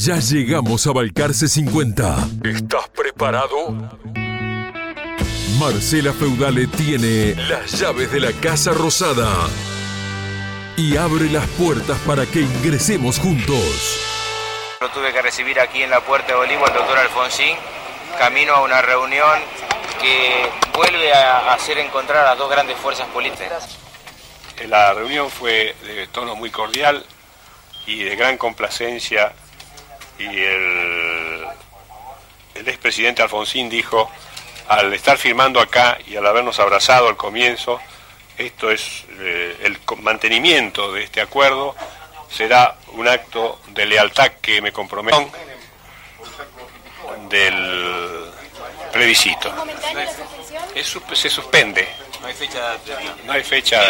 Ya llegamos a Balcarce 50. ¿Estás preparado? Marcela Feudale tiene las llaves de la Casa Rosada y abre las puertas para que ingresemos juntos. Lo tuve que recibir aquí en la Puerta de Olivo al doctor Alfonsín, camino a una reunión que vuelve a hacer encontrar a dos grandes fuerzas políticas. La reunión fue de tono muy cordial y de gran complacencia y el, el expresidente Alfonsín dijo, al estar firmando acá y al habernos abrazado al comienzo, esto es eh, el mantenimiento de este acuerdo, será un acto de lealtad que me comprometo del plebiscito. se suspende. No hay fecha. No hay fecha.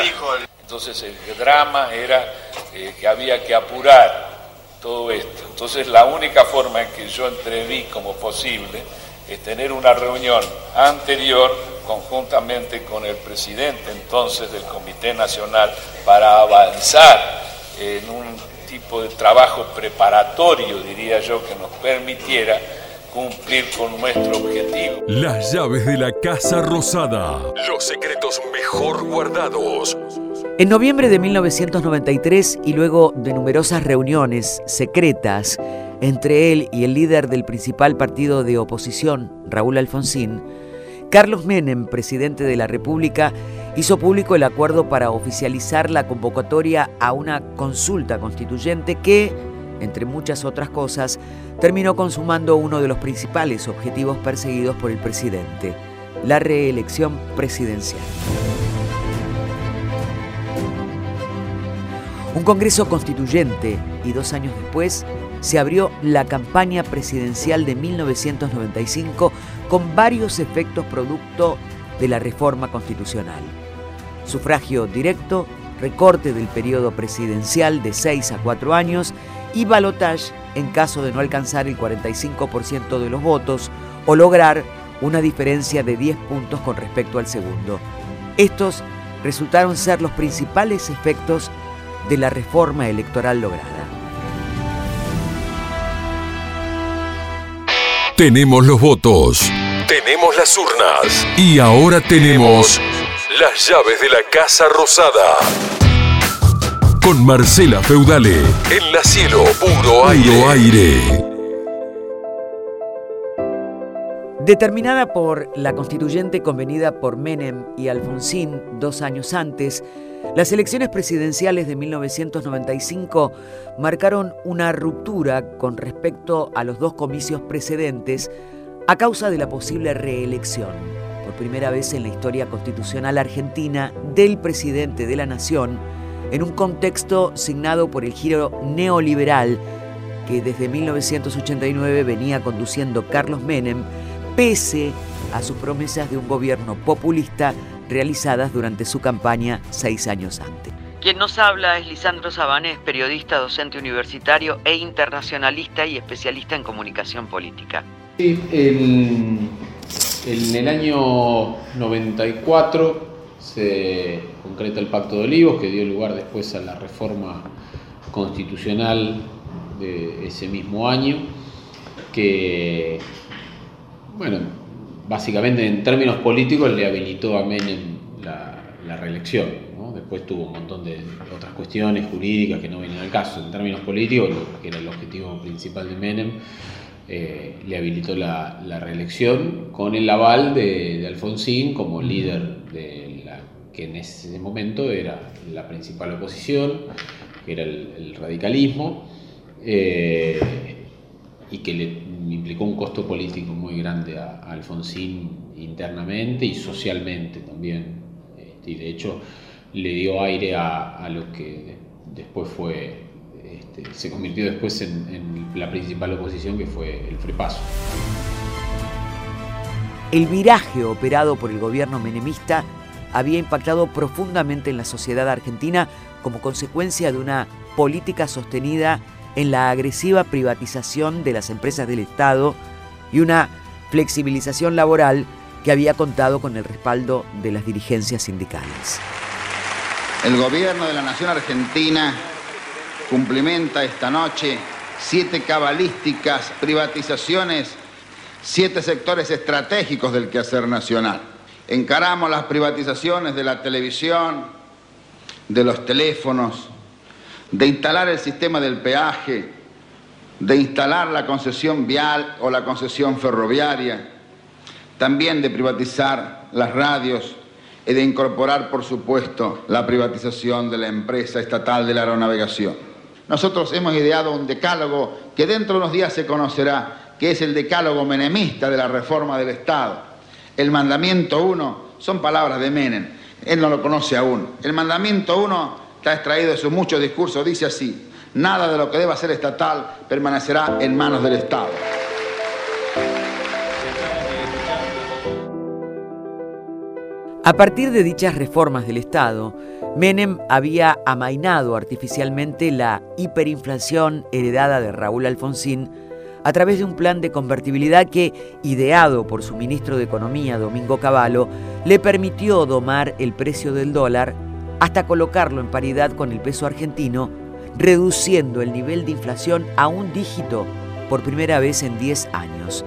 Entonces el drama era eh, que había que apurar todo esto. Entonces la única forma en que yo entreví como posible es tener una reunión anterior conjuntamente con el presidente entonces del Comité Nacional para avanzar en un tipo de trabajo preparatorio, diría yo, que nos permitiera cumplir con nuestro objetivo. Las llaves de la Casa Rosada. Los secretos mejor guardados. En noviembre de 1993 y luego de numerosas reuniones secretas entre él y el líder del principal partido de oposición, Raúl Alfonsín, Carlos Menem, presidente de la República, hizo público el acuerdo para oficializar la convocatoria a una consulta constituyente que, entre muchas otras cosas, terminó consumando uno de los principales objetivos perseguidos por el presidente, la reelección presidencial. Un Congreso constituyente y dos años después se abrió la campaña presidencial de 1995 con varios efectos producto de la reforma constitucional. Sufragio directo, recorte del periodo presidencial de 6 a 4 años y balotage en caso de no alcanzar el 45% de los votos o lograr una diferencia de 10 puntos con respecto al segundo. Estos resultaron ser los principales efectos de la reforma electoral lograda. Tenemos los votos, tenemos las urnas y ahora tenemos las llaves de la Casa Rosada. Con Marcela Feudale en la cielo puro aire. aire. Determinada por la constituyente convenida por Menem y Alfonsín dos años antes, las elecciones presidenciales de 1995 marcaron una ruptura con respecto a los dos comicios precedentes a causa de la posible reelección, por primera vez en la historia constitucional argentina, del presidente de la Nación, en un contexto signado por el giro neoliberal que desde 1989 venía conduciendo Carlos Menem, pese a sus promesas de un gobierno populista realizadas durante su campaña seis años antes. Quien nos habla es Lisandro Sabanés, periodista, docente universitario e internacionalista y especialista en comunicación política. Sí, en, el año 94 se concreta el Pacto de Olivos, que dio lugar después a la reforma constitucional de ese mismo año, que, bueno, básicamente en términos políticos le habilitó a Menem la, reelección. Después tuvo un montón de otras cuestiones jurídicas que no vienen al caso. En términos políticos, que era el objetivo principal de Menem, eh, le habilitó la, reelección con el aval de, Alfonsín como líder de la que en ese momento era la principal oposición, que era el, radicalismo, eh, y que le implicó un costo político muy grande a, Alfonsín internamente y socialmente también. Este, y de hecho le dio aire a, lo que después fue, este, se convirtió después en, la principal oposición que fue el Frepaso. El viraje operado por el gobierno menemista había impactado profundamente en la sociedad argentina como consecuencia de una política sostenida en la agresiva privatización de las empresas del Estado y una flexibilización laboral que había contado con el respaldo de las dirigencias sindicales. El gobierno de la Nación Argentina cumplimenta esta noche siete cabalísticas privatizaciones, siete sectores estratégicos del quehacer nacional. Encaramos las privatizaciones de la televisión, de los teléfonos, de instalar el sistema del peaje, de instalar la concesión vial o la concesión ferroviaria, también de privatizar las radios y de incorporar, por supuesto, la privatización de la empresa estatal de la aeronavegación. Nosotros hemos ideado un decálogo que dentro de unos días se conocerá, que es el decálogo menemista de la reforma del Estado. El mandamiento 1 son palabras de Menem, él no lo conoce aún. El mandamiento 1 está extraído de sus muchos discursos, dice así, nada de lo que deba ser estatal permanecerá en manos del Estado. A partir de dichas reformas del Estado, Menem había amainado artificialmente la hiperinflación heredada de Raúl Alfonsín a través de un plan de convertibilidad que, ideado por su ministro de Economía, Domingo Cavallo, le permitió domar el precio del dólar hasta colocarlo en paridad con el peso argentino, reduciendo el nivel de inflación a un dígito por primera vez en 10 años.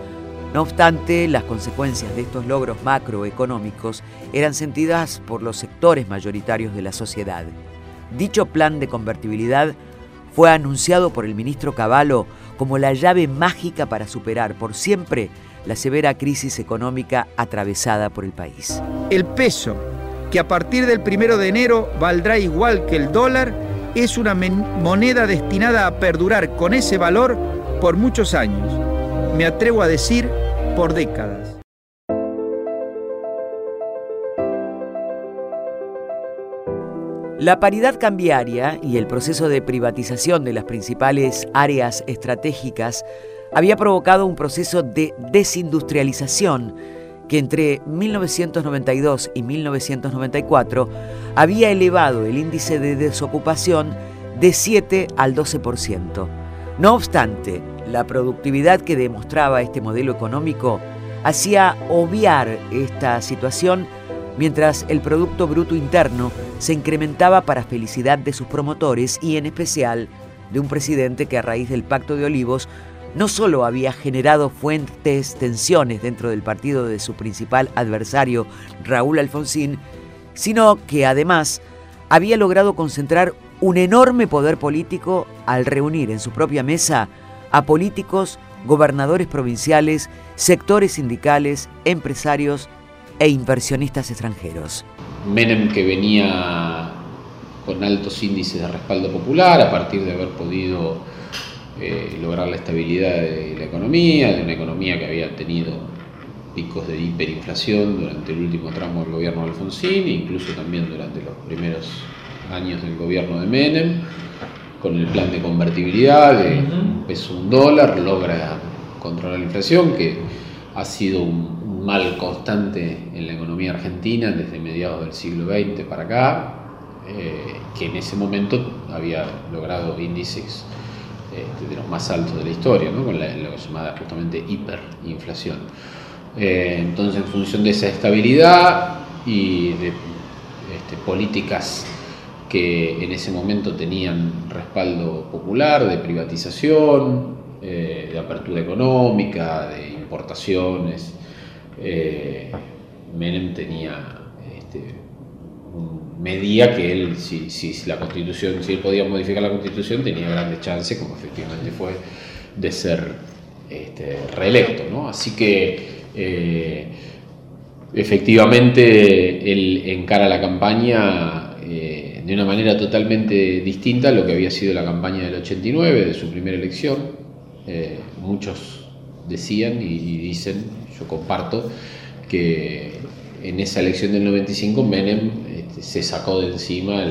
No obstante, las consecuencias de estos logros macroeconómicos eran sentidas por los sectores mayoritarios de la sociedad. Dicho plan de convertibilidad fue anunciado por el ministro Cavallo como la llave mágica para superar por siempre la severa crisis económica atravesada por el país. El peso, que a partir del primero de enero valdrá igual que el dólar, es una moneda destinada a perdurar con ese valor por muchos años. Me atrevo a decir por décadas. La paridad cambiaria y el proceso de privatización de las principales áreas estratégicas había provocado un proceso de desindustrialización que entre 1992 y 1994 había elevado el índice de desocupación de 7 al 12%. No obstante, la productividad que demostraba este modelo económico hacía obviar esta situación mientras el Producto Bruto Interno se incrementaba para felicidad de sus promotores y en especial de un presidente que a raíz del Pacto de Olivos no solo había generado fuentes tensiones dentro del partido de su principal adversario, Raúl Alfonsín, sino que además había logrado concentrar un enorme poder político al reunir en su propia mesa a políticos, gobernadores provinciales, sectores sindicales, empresarios e inversionistas extranjeros. Menem que venía con altos índices de respaldo popular a partir de haber podido eh, lograr la estabilidad de la economía, de una economía que había tenido picos de hiperinflación durante el último tramo del gobierno de Alfonsín, e incluso también durante los primeros años del gobierno de Menem con el plan de convertibilidad de un peso un dólar, logra controlar la inflación, que ha sido un, mal constante en la economía argentina desde mediados del siglo XX para acá, eh, que en ese momento había logrado índices este, de los más altos de la historia, con la, lo llamada justamente hiperinflación. Eh, entonces, en función de esa estabilidad y de este, políticas que en ese momento tenían respaldo popular de privatización, eh, de apertura económica, de importaciones. Eh, Menem tenía, medía que él, si, la constitución, si él podía modificar la constitución, tenía grandes chances, como efectivamente fue, de ser este, reelecto. ¿no? Así que eh, efectivamente él encara la campaña de una manera totalmente distinta a lo que había sido la campaña del 89, de su primera elección. Eh, muchos decían y, dicen, yo comparto, que en esa elección del 95 Menem este, se sacó de encima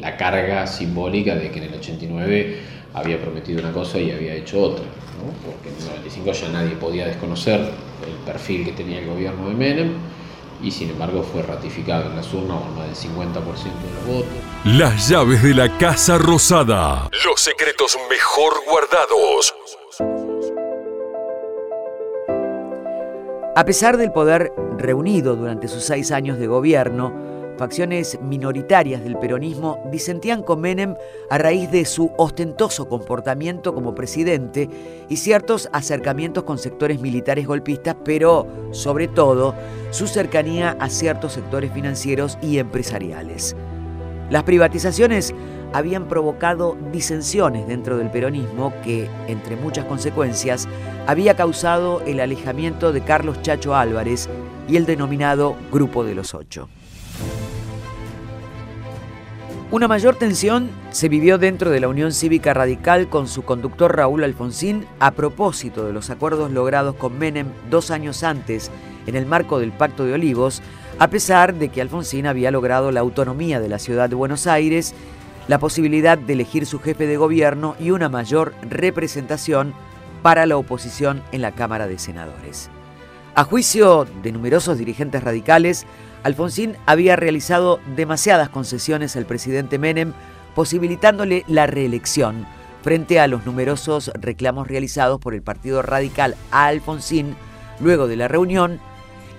la carga simbólica de que en el 89 había prometido una cosa y había hecho otra, porque en el 95 ya nadie podía desconocer el perfil que tenía el gobierno de Menem y sin embargo fue ratificado en las urnas con más del 50% de los votos. Las llaves de la Casa Rosada. Los secretos mejor guardados. A pesar del poder reunido durante sus seis años de gobierno, facciones minoritarias del peronismo disentían con Menem a raíz de su ostentoso comportamiento como presidente y ciertos acercamientos con sectores militares golpistas, pero sobre todo su cercanía a ciertos sectores financieros y empresariales. Las privatizaciones habían provocado disensiones dentro del peronismo que, entre muchas consecuencias, había causado el alejamiento de Carlos Chacho Álvarez y el denominado Grupo de los Ocho. Una mayor tensión se vivió dentro de la Unión Cívica Radical con su conductor Raúl Alfonsín a propósito de los acuerdos logrados con Menem dos años antes en el marco del Pacto de Olivos, a pesar de que Alfonsín había logrado la autonomía de la ciudad de Buenos Aires, la posibilidad de elegir su jefe de gobierno y una mayor representación para la oposición en la Cámara de Senadores. A juicio de numerosos dirigentes radicales, Alfonsín había realizado demasiadas concesiones al presidente Menem, posibilitándole la reelección frente a los numerosos reclamos realizados por el Partido Radical a Alfonsín luego de la reunión.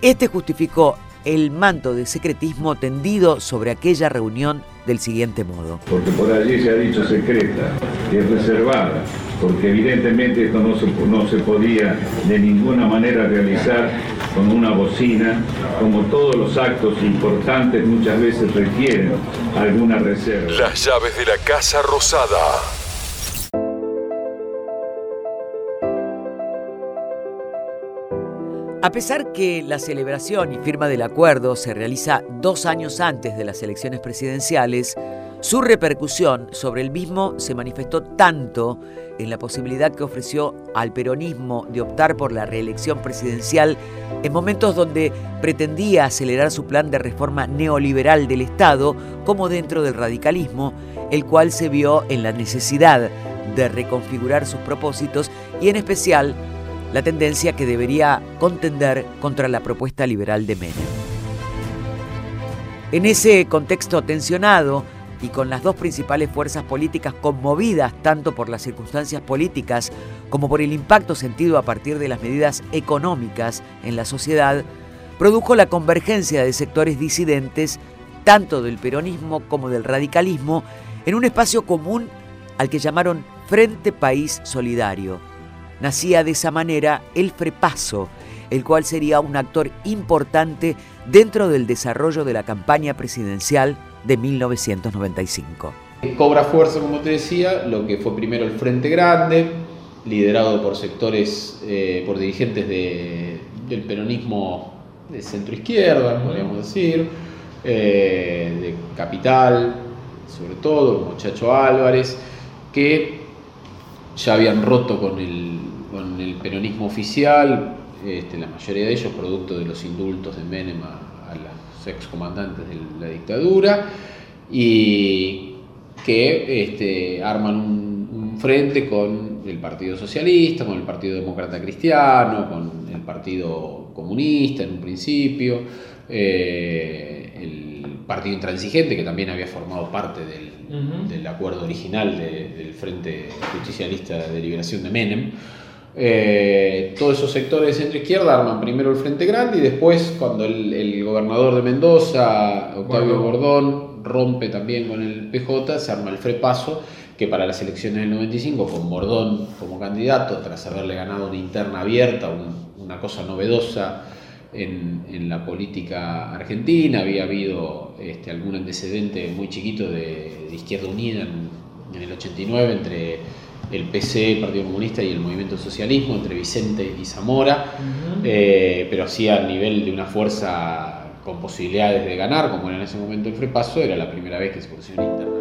Este justificó el manto de secretismo tendido sobre aquella reunión del siguiente modo. Porque por allí se ha dicho secreta, que es reservada, porque evidentemente esto no se, no se podía de ninguna manera realizar con una bocina, como todos los actos importantes muchas veces requieren alguna reserva. Las llaves de la Casa Rosada. A pesar que la celebración y firma del acuerdo se realiza dos años antes de las elecciones presidenciales, su repercusión sobre el mismo se manifestó tanto en la posibilidad que ofreció al peronismo de optar por la reelección presidencial en momentos donde pretendía acelerar su plan de reforma neoliberal del Estado, como dentro del radicalismo, el cual se vio en la necesidad de reconfigurar sus propósitos y en especial la tendencia que debería contender contra la propuesta liberal de Menem. En ese contexto tensionado y con las dos principales fuerzas políticas conmovidas tanto por las circunstancias políticas como por el impacto sentido a partir de las medidas económicas en la sociedad, produjo la convergencia de sectores disidentes, tanto del peronismo como del radicalismo, en un espacio común al que llamaron Frente País Solidario, Nacía de esa manera el Frepaso, el cual sería un actor importante dentro del desarrollo de la campaña presidencial de 1995. Cobra fuerza, como te decía, lo que fue primero el Frente Grande, liderado por sectores, eh, por dirigentes del peronismo de centro izquierda, podríamos decir, eh, de Capital, sobre todo, como Chacho Álvarez, que ya habían roto con el con el peronismo oficial, este, la mayoría de ellos producto de los indultos de Menem a, los excomandantes de la dictadura, y que este, arman un, frente con el Partido Socialista, con el Partido Demócrata Cristiano, con el Partido Comunista en un principio, eh, el Partido Intransigente, que también había formado parte del, acuerdo original del Frente Justicialista de Liberación de Menem. Eh, todos esos sectores de centro-izquierda arman primero el Frente Grande y después, cuando el, gobernador de Mendoza, Octavio Bordón, rompe también con el PJ, se arma el FREPASO, que para las elecciones del 95, con Bordón como candidato, tras haberle ganado una interna abierta, una cosa novedosa en, la política argentina, había habido este, algún antecedente muy chiquito de, Izquierda Unida en, en el 89 entre el PC, el Partido Comunista y el Movimiento Socialismo, entre Vicente y Zamora, eh, pero así a nivel de una fuerza con posibilidades de ganar, como era en ese momento el Frepaso, era la primera vez que se posicionó interna.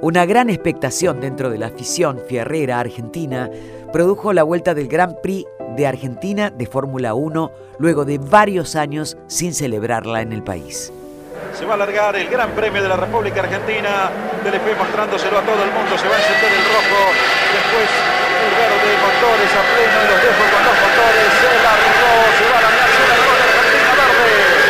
Una gran expectación dentro de la afición fierrera argentina produjo la vuelta del Gran Prix de Argentina de Fórmula 1 luego de varios años sin celebrarla en el país. Se va a alargar el Gran Premio de la República Argentina. Telefe mostrándoselo a todo el mundo. Se va a encender el rojo. Después el verde, motores a pleno. Los dejo con los motores. Se largó. Se va a largar. Se largó la Argentina verde.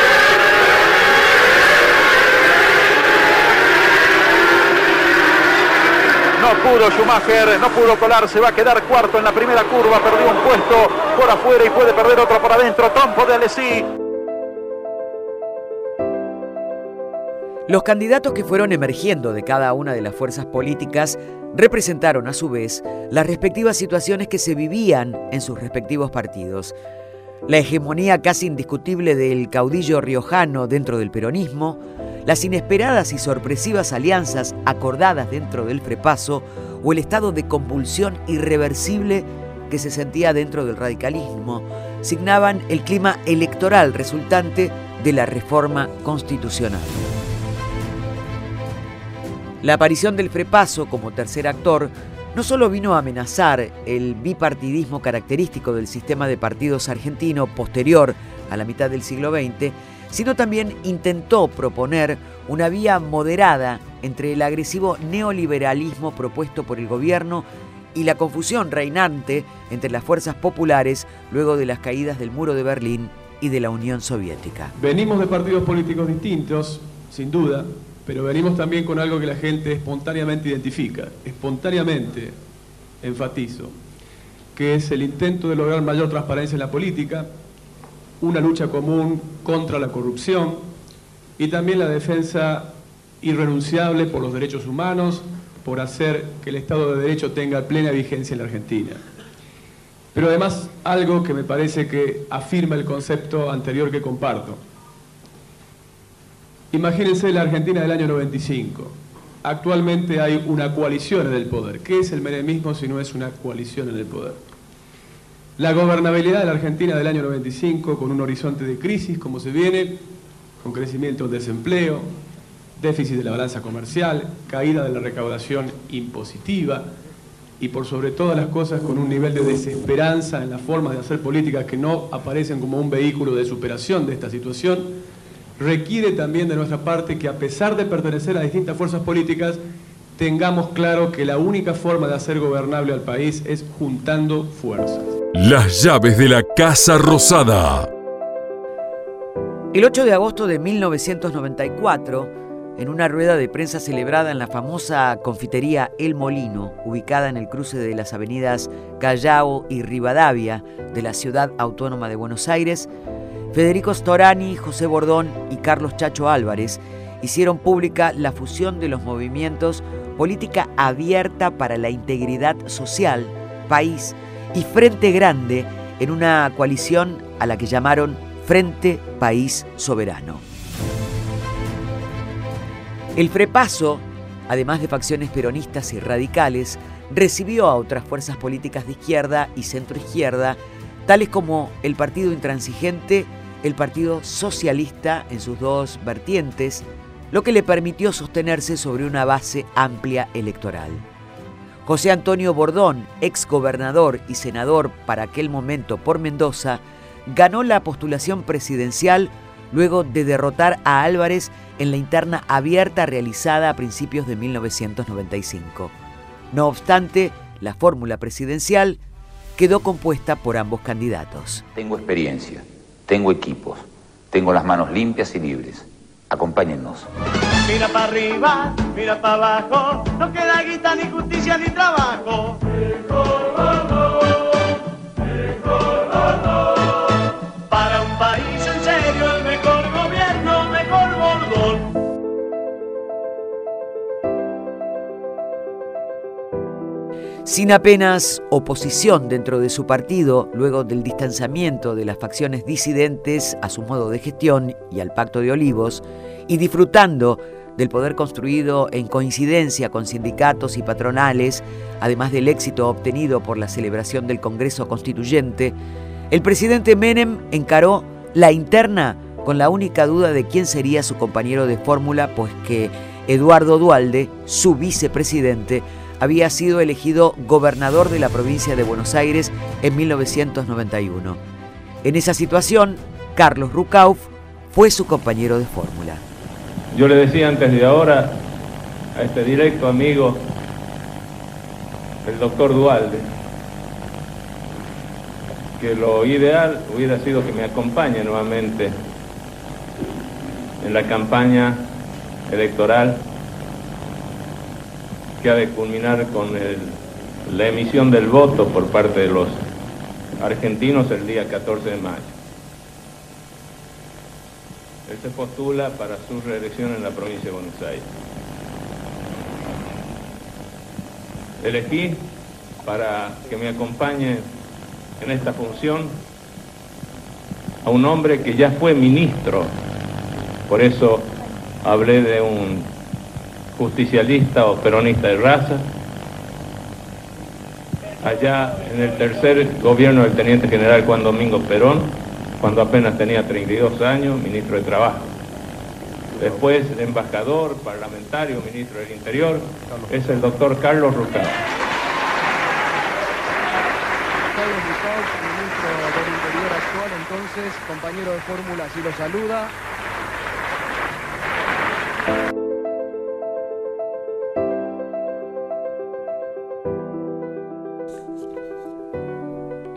No pudo Schumacher, no pudo colarse, va a quedar cuarto en la primera curva, perdió un puesto por afuera y puede perder otro por adentro. Trompo de Alessi. Los candidatos que fueron emergiendo de cada una de las fuerzas políticas representaron a su vez las respectivas situaciones que se vivían en sus respectivos partidos. La hegemonía casi indiscutible del caudillo riojano dentro del peronismo, las inesperadas y sorpresivas alianzas acordadas dentro del frepaso o el estado de convulsión irreversible que se sentía dentro del radicalismo signaban el clima electoral resultante de la reforma constitucional. La aparición del Frepaso como tercer actor no solo vino a amenazar el bipartidismo característico del sistema de partidos argentino posterior a la mitad del siglo XX, sino también intentó proponer una vía moderada entre el agresivo neoliberalismo propuesto por el gobierno y la confusión reinante entre las fuerzas populares luego de las caídas del muro de Berlín y de la Unión Soviética. Venimos de partidos políticos distintos, sin duda, pero venimos también con algo que la gente espontáneamente identifica, espontáneamente, enfatizo, que es el intento de lograr mayor transparencia en la política, una lucha común contra la corrupción y también la defensa irrenunciable por los derechos humanos, por hacer que el Estado de Derecho tenga plena vigencia en la Argentina. Pero además algo que me parece que afirma el concepto anterior que comparto, Imagínense la Argentina del año 95. Actualmente hay una coalición en el poder. ¿Qué es el menemismo si no es una coalición en el poder? La gobernabilidad de la Argentina del año 95 con un horizonte de crisis como se viene, con crecimiento del desempleo, déficit de la balanza comercial, caída de la recaudación impositiva y por sobre todas las cosas con un nivel de desesperanza en la forma de hacer políticas que no aparecen como un vehículo de superación de esta situación, requiere también de nuestra parte que a pesar de pertenecer a distintas fuerzas políticas, tengamos claro que la única forma de hacer gobernable al país es juntando fuerzas. Las llaves de la Casa Rosada. El 8 de agosto de 1994, en una rueda de prensa celebrada en la famosa confitería El Molino, ubicada en el cruce de las avenidas Callao y Rivadavia de la ciudad autónoma de Buenos Aires, Federico Storani, José Bordón y Carlos Chacho Álvarez hicieron pública la fusión de los movimientos Política Abierta para la Integridad Social, País y Frente Grande en una coalición a la que llamaron Frente País Soberano. El Frepaso, además de facciones peronistas y radicales, recibió a otras fuerzas políticas de izquierda y centroizquierda, tales como el Partido Intransigente el Partido Socialista en sus dos vertientes, lo que le permitió sostenerse sobre una base amplia electoral. José Antonio Bordón, ex gobernador y senador para aquel momento por Mendoza, ganó la postulación presidencial luego de derrotar a Álvarez en la interna abierta realizada a principios de 1995. No obstante, la fórmula presidencial quedó compuesta por ambos candidatos. Tengo experiencia tengo equipos, tengo las manos limpias y libres. Acompáñennos. Mira para arriba, mira para abajo, no queda guita, ni justicia, ni trabajo. Sin apenas oposición dentro de su partido, luego del distanciamiento de las facciones disidentes a su modo de gestión y al Pacto de Olivos, y disfrutando del poder construido en coincidencia con sindicatos y patronales, además del éxito obtenido por la celebración del Congreso Constituyente, el presidente Menem encaró la interna con la única duda de quién sería su compañero de fórmula, pues que Eduardo Dualde, su vicepresidente, había sido elegido gobernador de la provincia de Buenos Aires en 1991. En esa situación, Carlos Rucauf fue su compañero de fórmula. Yo le decía antes de ahora a este directo amigo, el doctor Dualde, que lo ideal hubiera sido que me acompañe nuevamente en la campaña electoral que ha de culminar con la emisión del voto por parte de los argentinos el día 14 de mayo. Él se postula para su reelección en la provincia de Buenos Aires. Elegí para que me acompañe en esta función a un hombre que ya fue ministro, por eso hablé de un justicialista o peronista de raza, allá en el tercer gobierno del teniente general Juan Domingo Perón, cuando apenas tenía 32 años, ministro de Trabajo. Después, embajador, parlamentario, ministro del Interior, es el doctor Carlos Rucao. Carlos Rucao, ministro del Interior actual, entonces, compañero de fórmula, si lo saluda.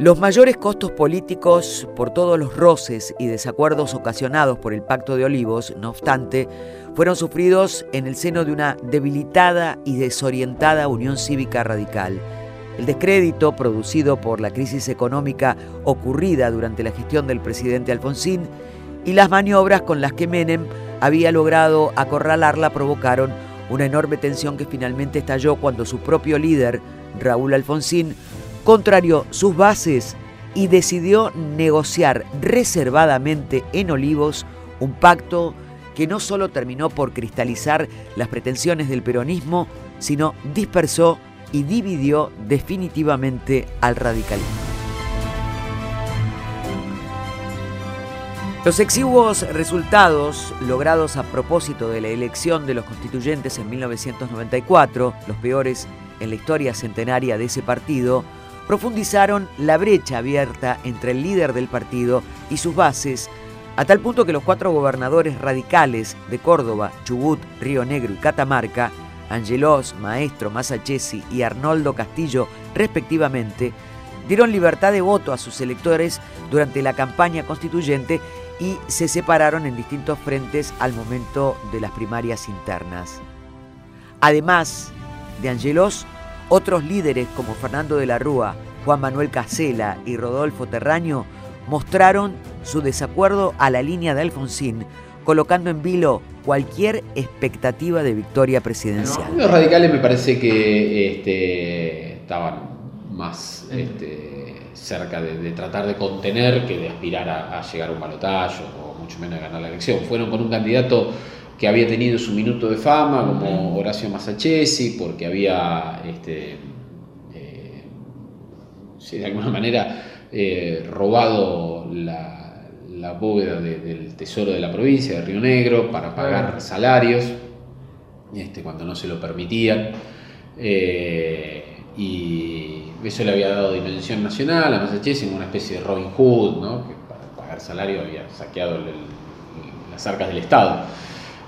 Los mayores costos políticos por todos los roces y desacuerdos ocasionados por el Pacto de Olivos, no obstante, fueron sufridos en el seno de una debilitada y desorientada Unión Cívica Radical. El descrédito producido por la crisis económica ocurrida durante la gestión del presidente Alfonsín y las maniobras con las que Menem había logrado acorralarla provocaron una enorme tensión que finalmente estalló cuando su propio líder, Raúl Alfonsín, contrarió sus bases y decidió negociar reservadamente en Olivos un pacto que no solo terminó por cristalizar las pretensiones del peronismo, sino dispersó y dividió definitivamente al radicalismo. Los exiguos resultados logrados a propósito de la elección de los constituyentes en 1994, los peores en la historia centenaria de ese partido, profundizaron la brecha abierta entre el líder del partido y sus bases, a tal punto que los cuatro gobernadores radicales de Córdoba, Chubut, Río Negro y Catamarca, Angelos, Maestro, Masachesi y Arnoldo Castillo, respectivamente, dieron libertad de voto a sus electores durante la campaña constituyente y se separaron en distintos frentes al momento de las primarias internas. Además de Angelos, otros líderes como Fernando de la Rúa, Juan Manuel Casela y Rodolfo Terraño mostraron su desacuerdo a la línea de Alfonsín, colocando en vilo cualquier expectativa de victoria presidencial. los radicales me parece que este, estaban más este, cerca de, tratar de contener que de aspirar a, llegar a un balotaje o mucho menos a ganar la elección. Fueron con un candidato que había tenido su minuto de fama, como Horacio Massachesi, porque había, este, eh, de alguna manera, eh, robado la, bóveda del tesoro de la provincia de Río Negro para pagar salarios, este, cuando no se lo permitían. Eh, y eso le había dado dimensión nacional a Massachesi en una especie de Robin Hood, ¿no? que para pagar salario había saqueado las arcas del Estado.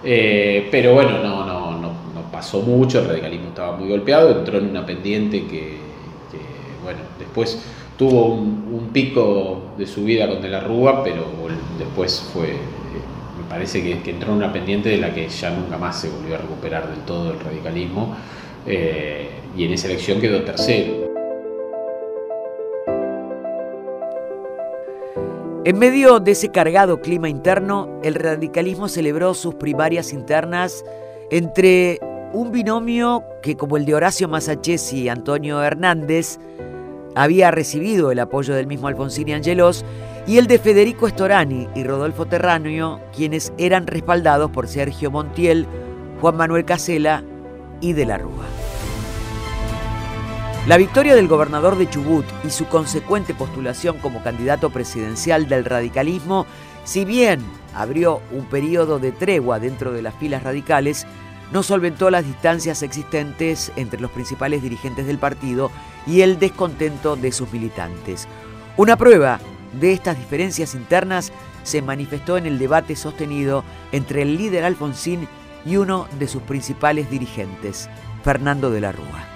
Eh, pero bueno, no, no, no, pasó mucho, el radicalismo estaba muy golpeado, entró en una pendiente que, bueno, después tuvo un, pico de subida con De la Rúa, pero después fue, eh, me parece que, entró en una pendiente de la que ya nunca más se volvió a recuperar del todo el radicalismo, eh, y en esa elección quedó tercero. En medio de ese cargado clima interno, el radicalismo celebró sus primarias internas entre un binomio que, como el de Horacio Masachesi y Antonio Hernández, había recibido el apoyo del mismo Alfonsín y Angelos, y el de Federico Storani y Rodolfo Terranio, quienes eran respaldados por Sergio Montiel, Juan Manuel Casela y De la Rúa. La victoria del gobernador de Chubut y su consecuente postulación como candidato presidencial del radicalismo, si bien abrió un periodo de tregua dentro de las filas radicales, no solventó las distancias existentes entre los principales dirigentes del partido y el descontento de sus militantes. Una prueba de estas diferencias internas se manifestó en el debate sostenido entre el líder Alfonsín y uno de sus principales dirigentes, Fernando de la Rúa.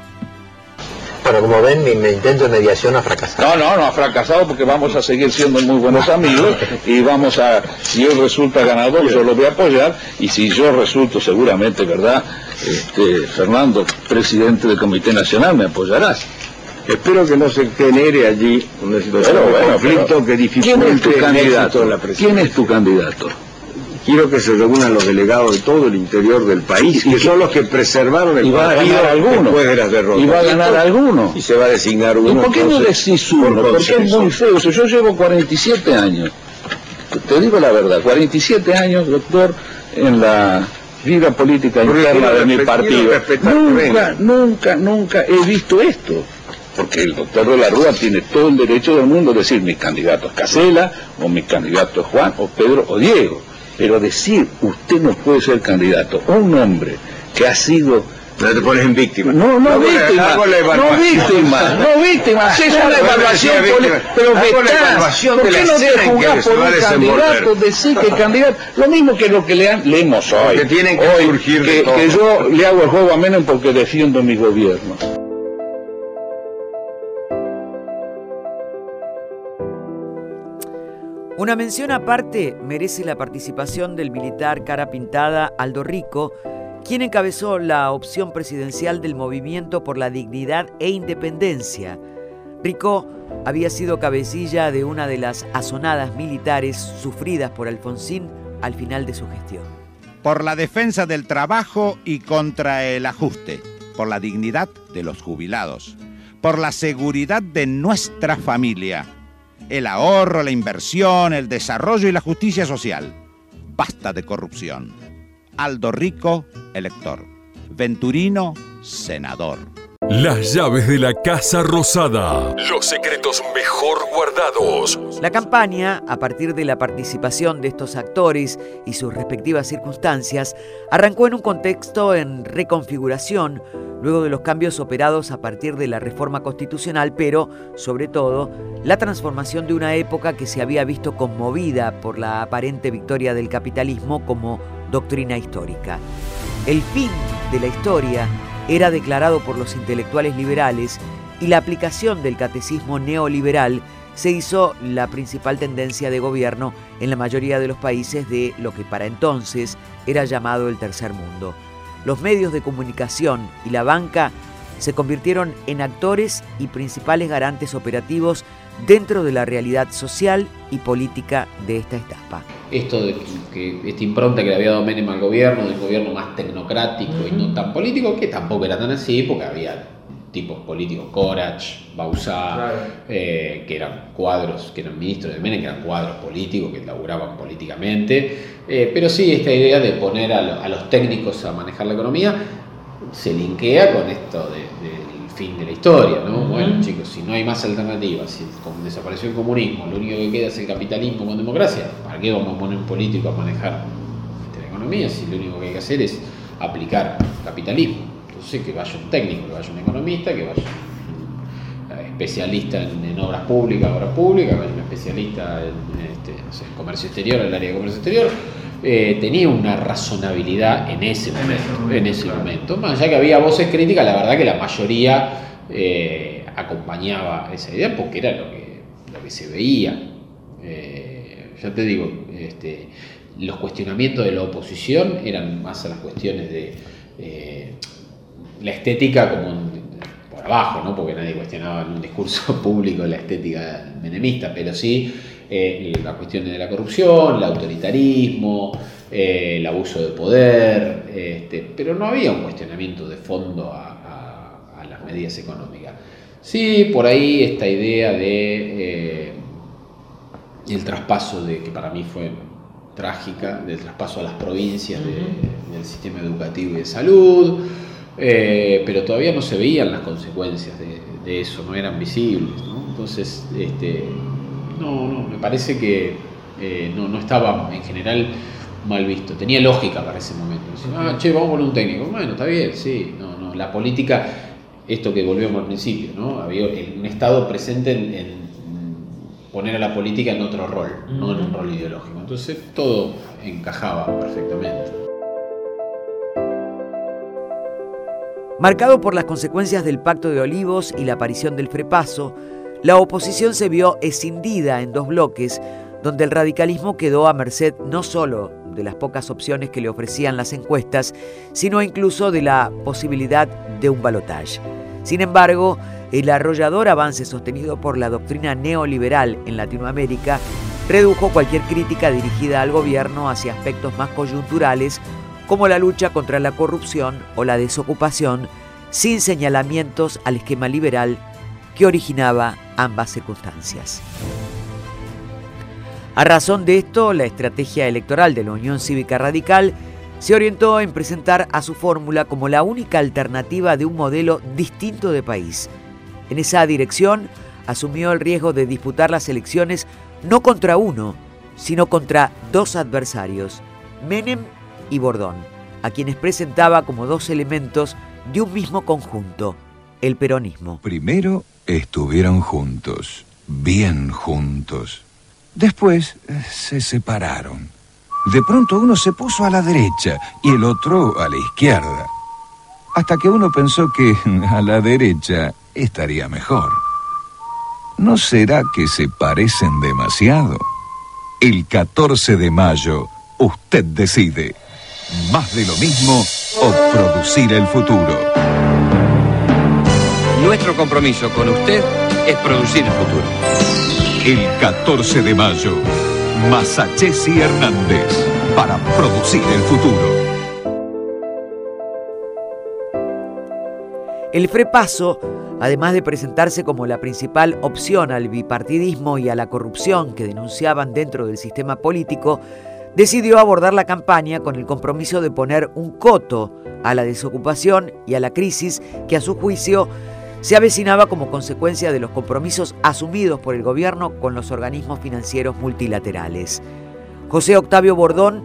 Bueno, como ven, mi, mi intento de mediación ha fracasado. No, no, no ha fracasado porque vamos a seguir siendo muy buenos amigos y vamos a, si él resulta ganador, yo lo voy a apoyar y si yo resulto seguramente, ¿verdad? Este, Fernando, presidente del Comité Nacional, me apoyarás. Espero que no se genere allí una situación Pero de bueno, conflicto pero que dificulte ¿Quién es tu el éxito candidato? de la presidencia. ¿Quién es tu candidato? Quiero que se reúnan los delegados de todo el interior del país, que son los que preservaron el Y va a partido ganar alguno. después de las derrotas. Y va a ganar entonces- alguno. Y se va a designar uno. ¿Y por qué no entonces, decís por uno? Porque es muy feo. Yo llevo 47 años, te digo la verdad, 47 años, doctor, en la vida política interna de mi partido. Nunca, nunca, nunca he visto esto. Porque el doctor de la Rúa tiene todo el derecho del mundo a decir mi candidato es Casela, o mi candidato es Juan, o Pedro, o Diego. Pero decir, usted no puede ser candidato a un hombre que ha sido No te pones en víctima. no, no víctima, no víctima, no víctima, es una evaluación pero vetás, ¿por qué no te que jugás por un candidato, decir que el candidato, lo mismo que lo que leemos hoy, Porque tienen que hoy, surgir que, que yo le hago el juego a Menem porque defiendo mi gobierno. Una mención aparte merece la participación del militar cara pintada Aldo Rico, quien encabezó la opción presidencial del Movimiento por la Dignidad e Independencia. Rico había sido cabecilla de una de las azonadas militares sufridas por Alfonsín al final de su gestión. por la defensa del trabajo y contra el ajuste, por la dignidad de los jubilados, por la seguridad de nuestra familia, el ahorro, la inversión, el desarrollo y la justicia social. Basta de corrupción. Aldo Rico, elector. Venturino, senador. Las llaves de la Casa Rosada. Los secretos mejor guardados. La campaña, a partir de la participación de estos actores y sus respectivas circunstancias, arrancó en un contexto en reconfiguración, luego de los cambios operados a partir de la reforma constitucional, pero, sobre todo, la transformación de una época que se había visto conmovida por la aparente victoria del capitalismo como doctrina histórica. El fin de la historia era declarado por los intelectuales liberales y la aplicación del catecismo neoliberal se hizo la principal tendencia de gobierno en la mayoría de los países de lo que para entonces era llamado el tercer mundo. Los medios de comunicación y la banca se convirtieron en actores y principales garantes operativos dentro de la realidad social y política de esta etapa. Esto de que, que esta impronta que le había dado Menem al gobierno, del gobierno más tecnocrático y no tan político, que tampoco era tan así, porque había tipos políticos, Corach, Bausá, eh, que eran cuadros, que eran ministros de Menem, que eran cuadros políticos, que laburaban políticamente. Eh, pero sí, esta idea de poner a, lo- a los técnicos a manejar la economía se linkea con esto de- fin de la historia, ¿no? Bueno, chicos, si no hay más alternativas, si desapareció el comunismo, lo único que queda es el capitalismo con democracia, ¿para qué vamos a poner un político a manejar este, la economía si lo único que hay que hacer es aplicar capitalismo? Entonces, que vaya un técnico, que vaya un economista, que vaya un eh, especialista en, en obras públicas, obras públicas, que vaya un especialista en, este, no sé, en comercio exterior, en el área de comercio exterior, eh, tenía una razonabilidad en ese momento, en ese momento. Más allá que había voces críticas, la verdad que la mayoría eh, acompañaba esa idea porque era lo que, lo que se veía. Eh, ya te digo, este, los cuestionamientos de la oposición eran más a las cuestiones de la estética como un- por abajo, ¿no? porque nadie cuestionaba en un discurso público la estética menemista, pero sí eh, las cuestiones de la corrupción, el autoritarismo, eh, el abuso de poder, este, pero no había un cuestionamiento de fondo a, a- a las medidas económicas. Sí, por ahí esta idea de eh, el traspaso de que para mí fue trágica, del traspaso a las provincias de- del sistema educativo y de salud, eh, pero todavía no se veían las consecuencias de, de eso, no eran visibles. ¿no? Entonces, este, no, no, me parece que eh, no, no estaba en general mal visto, tenía lógica para ese momento. Decir, ah, che, vamos poner un técnico. Bueno, está bien, sí, no, no, la política, esto que volvíamos al principio, ¿no? Había un Estado presente en, en poner a la política en otro rol, no en un rol ideológico. Entonces todo encajaba perfectamente. Marcado por las consecuencias del Pacto de Olivos y la aparición del frepaso, la oposición se vio escindida en dos bloques, donde el radicalismo quedó a merced no solo de las pocas opciones que le ofrecían las encuestas, sino incluso de la posibilidad de un balotaje. Sin embargo, el arrollador avance sostenido por la doctrina neoliberal en Latinoamérica redujo cualquier crítica dirigida al gobierno hacia aspectos más coyunturales como la lucha contra la corrupción o la desocupación, sin señalamientos al esquema liberal que originaba ambas circunstancias. A razón de esto, la estrategia electoral de la Unión Cívica Radical se orientó en presentar a su fórmula como la única alternativa de un modelo distinto de país. En esa dirección, asumió el riesgo de disputar las elecciones no contra uno, sino contra dos adversarios, Menem y Bordón, a quienes presentaba como dos elementos de un mismo conjunto, el peronismo. Primero estuvieron juntos, bien juntos. Después eh, se separaron. De pronto uno se puso a la derecha y el otro a la izquierda. Hasta que uno pensó que a la derecha estaría mejor. ¿No será que se parecen demasiado? El 14 de mayo, usted decide. Más de lo mismo o producir el futuro. Nuestro compromiso con usted es producir el futuro. El 14 de mayo, Masachesi Hernández para producir el futuro. El FREPASO, además de presentarse como la principal opción al bipartidismo y a la corrupción que denunciaban dentro del sistema político, decidió abordar la campaña con el compromiso de poner un coto a la desocupación y a la crisis que a su juicio se avecinaba como consecuencia de los compromisos asumidos por el gobierno con los organismos financieros multilaterales. José Octavio Bordón,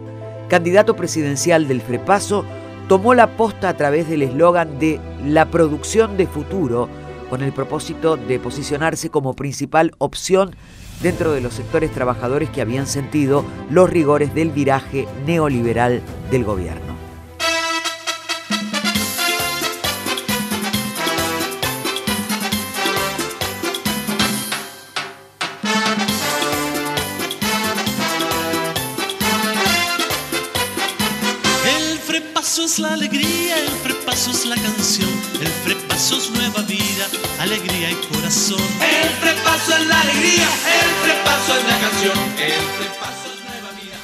candidato presidencial del Frepaso, tomó la posta a través del eslogan de la producción de futuro, con el propósito de posicionarse como principal opción dentro de los sectores trabajadores que habían sentido los rigores del viraje neoliberal del gobierno. Frepaso es la alegría, el frepaso es la canción, el frepaso es nueva vida, alegría y corazón. El frepaso es la alegría, el frepaso es la canción, el frepaso es nueva vida.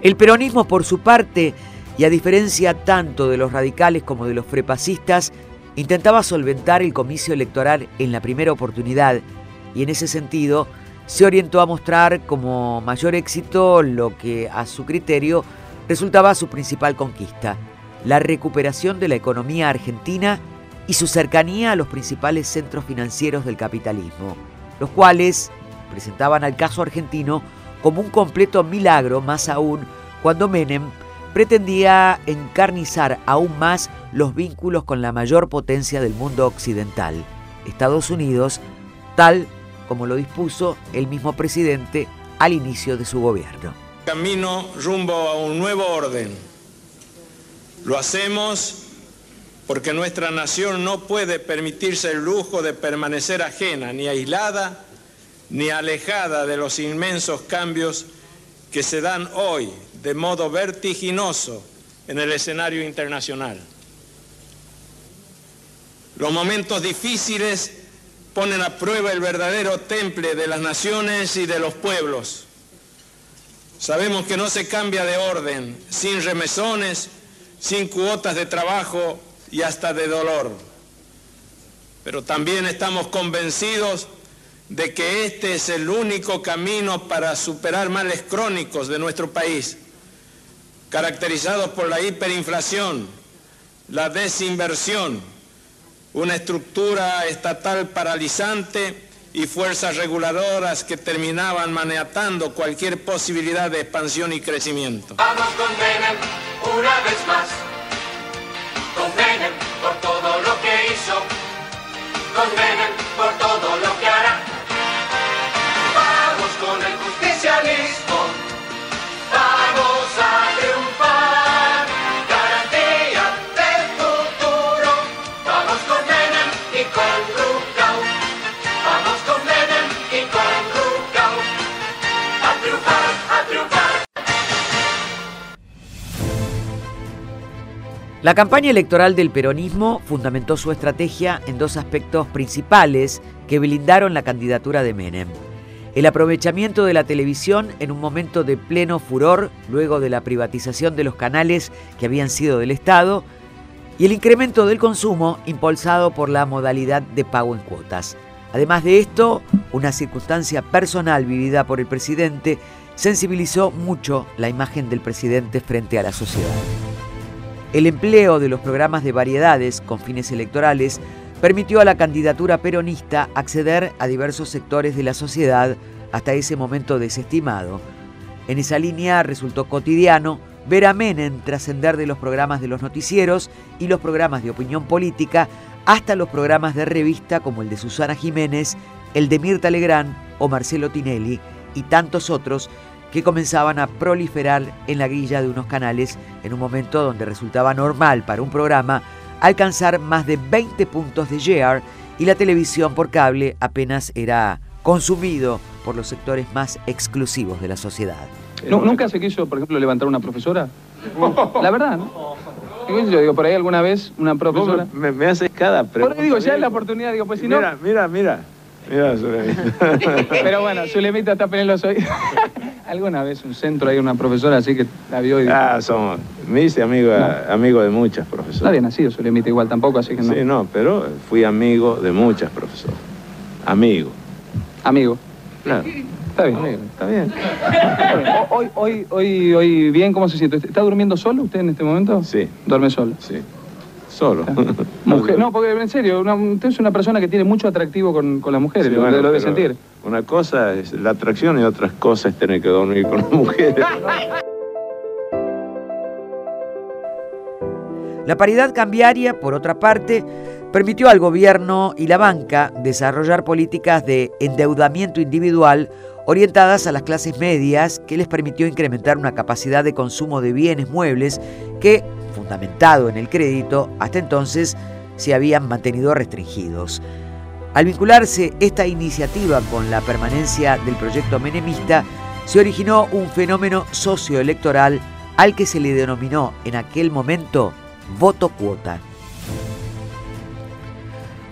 El peronismo, por su parte, y a diferencia tanto de los radicales como de los frepacistas, intentaba solventar el comicio electoral en la primera oportunidad y en ese sentido se orientó a mostrar como mayor éxito lo que a su criterio resultaba su principal conquista, la recuperación de la economía argentina y su cercanía a los principales centros financieros del capitalismo, los cuales presentaban al caso argentino como un completo milagro, más aún cuando Menem pretendía encarnizar aún más los vínculos con la mayor potencia del mundo occidental, Estados Unidos, tal como lo dispuso el mismo presidente al inicio de su gobierno. Camino rumbo a un nuevo orden. Lo hacemos porque nuestra nación no puede permitirse el lujo de permanecer ajena, ni aislada, ni alejada de los inmensos cambios que se dan hoy de modo vertiginoso en el escenario internacional. Los momentos difíciles ponen a prueba el verdadero temple de las naciones y de los pueblos. Sabemos que no se cambia de orden sin remesones, sin cuotas de trabajo y hasta de dolor. Pero también estamos convencidos de que este es el único camino para superar males crónicos de nuestro país, caracterizados por la hiperinflación, la desinversión, una estructura estatal paralizante y fuerzas reguladoras que terminaban maniatando cualquier posibilidad de expansión y crecimiento. Vamos una vez más. La campaña electoral del peronismo fundamentó su estrategia en dos aspectos principales que blindaron la candidatura de Menem. El aprovechamiento de la televisión en un momento de pleno furor luego de la privatización de los canales que habían sido del Estado y el incremento del consumo impulsado por la modalidad de pago en cuotas. Además de esto, una circunstancia personal vivida por el presidente sensibilizó mucho la imagen del presidente frente a la sociedad. El empleo de los programas de variedades con fines electorales permitió a la candidatura peronista acceder a diversos sectores de la sociedad hasta ese momento desestimado. En esa línea resultó cotidiano ver a Menem trascender de los programas de los noticieros y los programas de opinión política hasta los programas de revista como el de Susana Jiménez, el de Mirta Legrand o Marcelo Tinelli y tantos otros que comenzaban a proliferar en la grilla de unos canales en un momento donde resultaba normal para un programa alcanzar más de 20 puntos de share y la televisión por cable apenas era consumido por los sectores más exclusivos de la sociedad. ¿Nunca se quiso, por ejemplo, levantar una profesora? La verdad, ¿no? Yo digo, por ahí alguna vez una profesora... Me, me haces cada pregunta. Por ahí digo, ya es la oportunidad, digo, pues si no... Mira, mira, mira. Mira, Zulemita. Pero bueno, Zulemita está peleando hoy. Alguna vez un centro hay una profesora así que la vio y... Ah, somos, me hice amigo, amigo de muchas profesoras. No había nacido Zulemita igual tampoco, así que no. Sí, no, pero fui amigo de muchas profesoras. Amigo. Amigo. Claro. Está bien. está bien. Hoy, hoy, hoy, hoy, bien, ¿cómo se siente? ¿Está durmiendo solo usted en este momento? Sí. ¿Duerme solo? Sí. Solo. Mujer, no, porque en serio, una- usted es una persona que tiene mucho atractivo con, con las mujeres, Sí, lo, bueno, lo debe sentir. Una cosa es la atracción y otras cosas es tener que dormir con las mujeres. La paridad cambiaria, por otra parte, permitió al gobierno y la banca desarrollar políticas de endeudamiento individual orientadas a las clases medias que les permitió incrementar una capacidad de consumo de bienes muebles que, fundamentado en el crédito, hasta entonces se habían mantenido restringidos. Al vincularse esta iniciativa con la permanencia del proyecto menemista, se originó un fenómeno socioelectoral al que se le denominó en aquel momento voto cuota.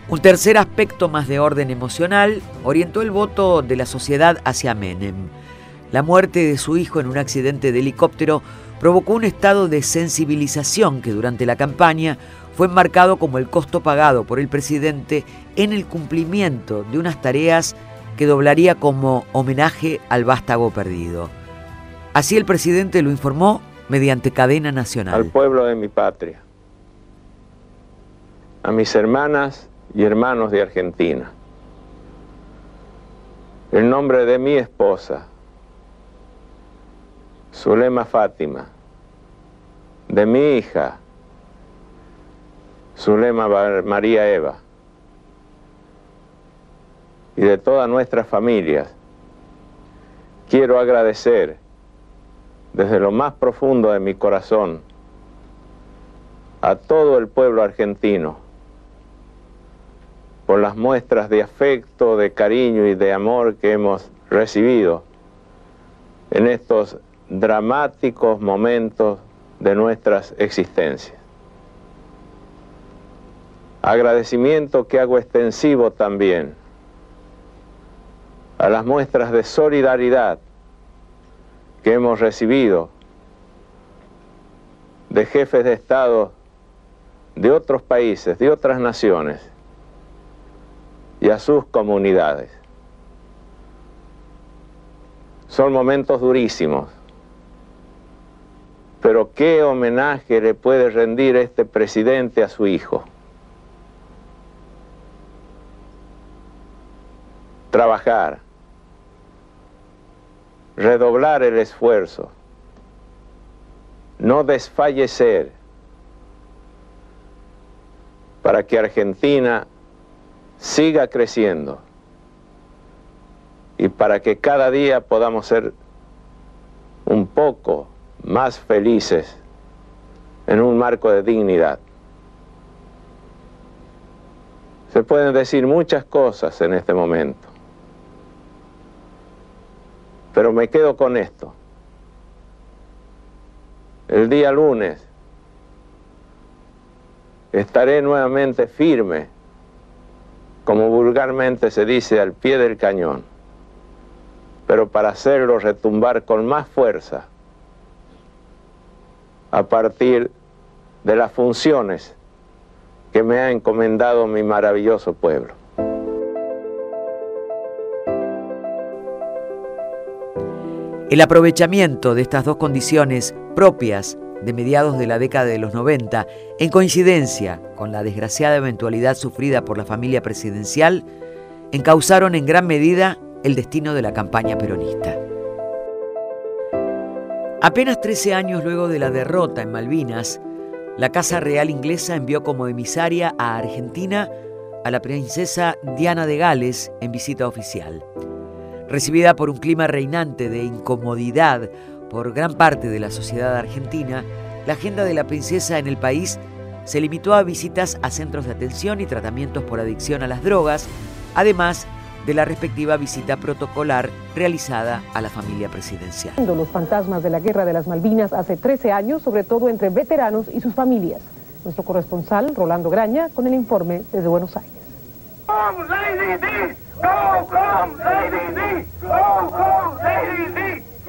Un tercer aspecto más de orden emocional orientó el voto de la sociedad hacia Menem. La muerte de su hijo en un accidente de helicóptero provocó un estado de sensibilización que durante la campaña fue enmarcado como el costo pagado por el presidente en el cumplimiento de unas tareas que doblaría como homenaje al vástago perdido. Así el presidente lo informó mediante cadena nacional. Al pueblo de mi patria. A mis hermanas y hermanos de Argentina. En nombre de mi esposa, Zulema Fátima, de mi hija, Zulema María Eva, y de todas nuestras familias, quiero agradecer desde lo más profundo de mi corazón a todo el pueblo argentino por las muestras de afecto, de cariño y de amor que hemos recibido en estos dramáticos momentos de nuestras existencias. Agradecimiento que hago extensivo también a las muestras de solidaridad que hemos recibido de jefes de Estado de otros países, de otras naciones y a sus comunidades. Son momentos durísimos, pero ¿qué homenaje le puede rendir este presidente a su hijo? Trabajar, redoblar el esfuerzo, no desfallecer. Para que Argentina siga creciendo. Y para que cada día podamos ser un poco más felices en un marco de dignidad. Se pueden decir muchas cosas en este momento, pero me quedo con esto. El día lunes estaré nuevamente firme, como vulgarmente se dice, al pie del cañón, pero para hacerlo retumbar con más fuerza a partir de las funciones que me ha encomendado mi maravilloso pueblo. El aprovechamiento de estas dos condiciones propias de mediados de la década de los 90, en coincidencia con la desgraciada eventualidad sufrida por la familia presidencial, encauzaron en gran medida el destino de la campaña peronista. Apenas 13 años luego de la derrota en Malvinas, la Casa Real inglesa envió como emisaria a Argentina a la princesa Diana de Gales en visita oficial. Recibida por un clima reinante de incomodidad por gran parte de la sociedad argentina, la agenda de la princesa en el país se limitó a visitas a centros de atención y tratamientos por adicción a las drogas, además de la respectiva visita protocolar realizada a la familia presidencial. Los fantasmas de la guerra de las Malvinas hace 13 años, sobre todo entre veteranos y sus familias. Nuestro corresponsal, Rolando Graña, con el informe desde Buenos Aires.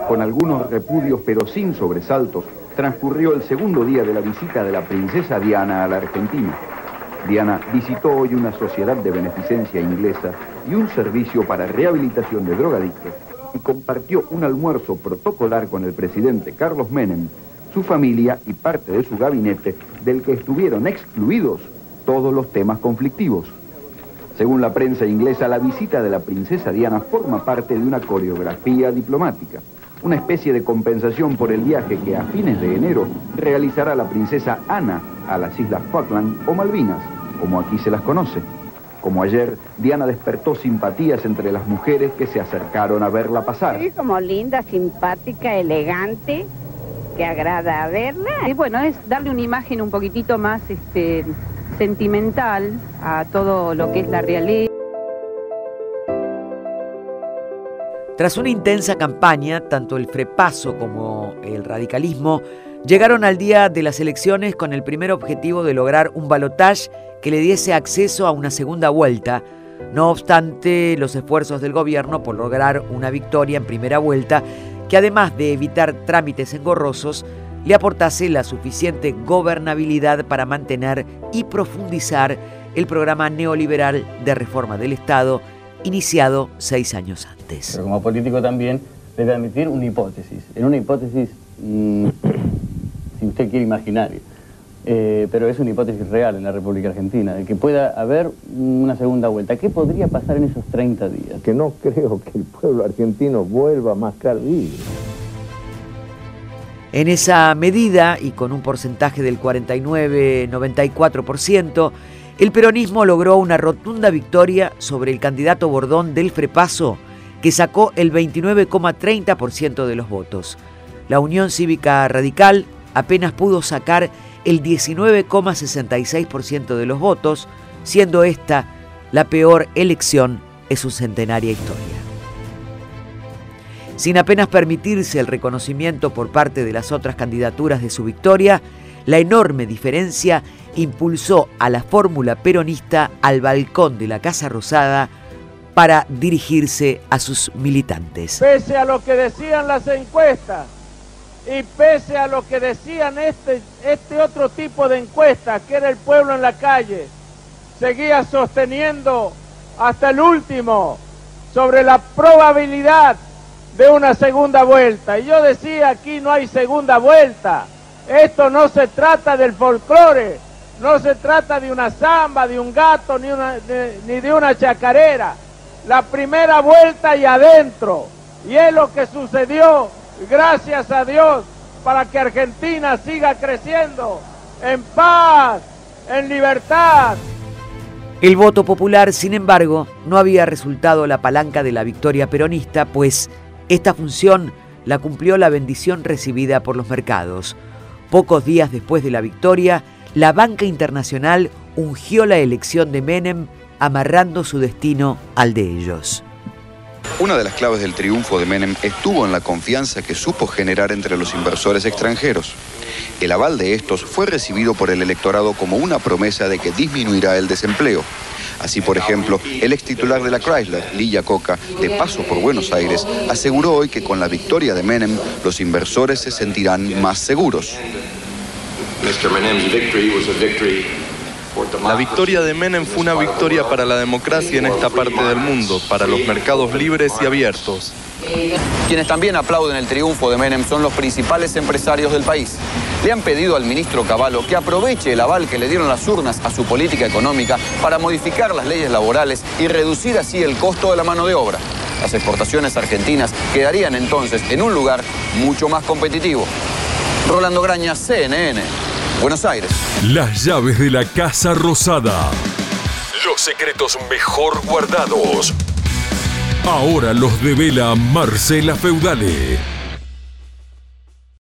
Con algunos repudios pero sin sobresaltos, transcurrió el segundo día de la visita de la princesa Diana a la Argentina. Diana visitó hoy una sociedad de beneficencia inglesa y un servicio para rehabilitación de drogadictos y compartió un almuerzo protocolar con el presidente Carlos Menem, su familia y parte de su gabinete, del que estuvieron excluidos todos los temas conflictivos. Según la prensa inglesa, la visita de la princesa Diana forma parte de una coreografía diplomática una especie de compensación por el viaje que a fines de enero realizará la princesa Ana a las Islas Falkland o Malvinas, como aquí se las conoce. Como ayer, Diana despertó simpatías entre las mujeres que se acercaron a verla pasar. Sí, como linda, simpática, elegante, que agrada a verla. Y bueno, es darle una imagen un poquitito más este, sentimental a todo lo que es la realidad. Tras una intensa campaña, tanto el frepaso como el radicalismo llegaron al día de las elecciones con el primer objetivo de lograr un balotaje que le diese acceso a una segunda vuelta, no obstante los esfuerzos del gobierno por lograr una victoria en primera vuelta que además de evitar trámites engorrosos, le aportase la suficiente gobernabilidad para mantener y profundizar el programa neoliberal de reforma del Estado iniciado seis años antes. Pero como político también debe admitir una hipótesis. En una hipótesis, si usted quiere imaginaria, eh, pero es una hipótesis real en la República Argentina, de que pueda haber una segunda vuelta. ¿Qué podría pasar en esos 30 días? Que no creo que el pueblo argentino vuelva a mascar vidrio. En esa medida, y con un porcentaje del 49-94%, el peronismo logró una rotunda victoria sobre el candidato Bordón del Frepaso, que sacó el 29,30% de los votos. La Unión Cívica Radical apenas pudo sacar el 19,66% de los votos, siendo esta la peor elección en su centenaria historia. Sin apenas permitirse el reconocimiento por parte de las otras candidaturas de su victoria, la enorme diferencia impulsó a la fórmula peronista al balcón de la Casa Rosada para dirigirse a sus militantes. Pese a lo que decían las encuestas y pese a lo que decían este, este otro tipo de encuestas, que era el pueblo en la calle, seguía sosteniendo hasta el último sobre la probabilidad de una segunda vuelta. Y yo decía, aquí no hay segunda vuelta. Esto no se trata del folclore, no se trata de una samba, de un gato, ni, ni de una chacarera. La primera vuelta y adentro. Y es lo que sucedió, gracias a Dios, para que Argentina siga creciendo en paz, en libertad. El voto popular, sin embargo, no había resultado la palanca de la victoria peronista, pues esta función la cumplió la bendición recibida por los mercados. Pocos días después de la victoria, la banca internacional ungió la elección de Menem amarrando su destino al de ellos. Una de las claves del triunfo de Menem estuvo en la confianza que supo generar entre los inversores extranjeros. El aval de estos fue recibido por el electorado como una promesa de que disminuirá el desempleo. Así, por ejemplo, el ex titular de la Chrysler, Lee Coca, de paso por Buenos Aires, aseguró hoy que con la victoria de Menem, los inversores se sentirán más seguros. La victoria de Menem fue una victoria para la democracia en esta parte del mundo, para los mercados libres y abiertos. Quienes también aplauden el triunfo de Menem son los principales empresarios del país. Le han pedido al ministro Cavallo que aproveche el aval que le dieron las urnas a su política económica para modificar las leyes laborales y reducir así el costo de la mano de obra. Las exportaciones argentinas quedarían entonces en un lugar mucho más competitivo. Rolando Graña, CNN, Buenos Aires. Las llaves de la Casa Rosada. Los secretos mejor guardados. Ahora los devela Marcela Feudale.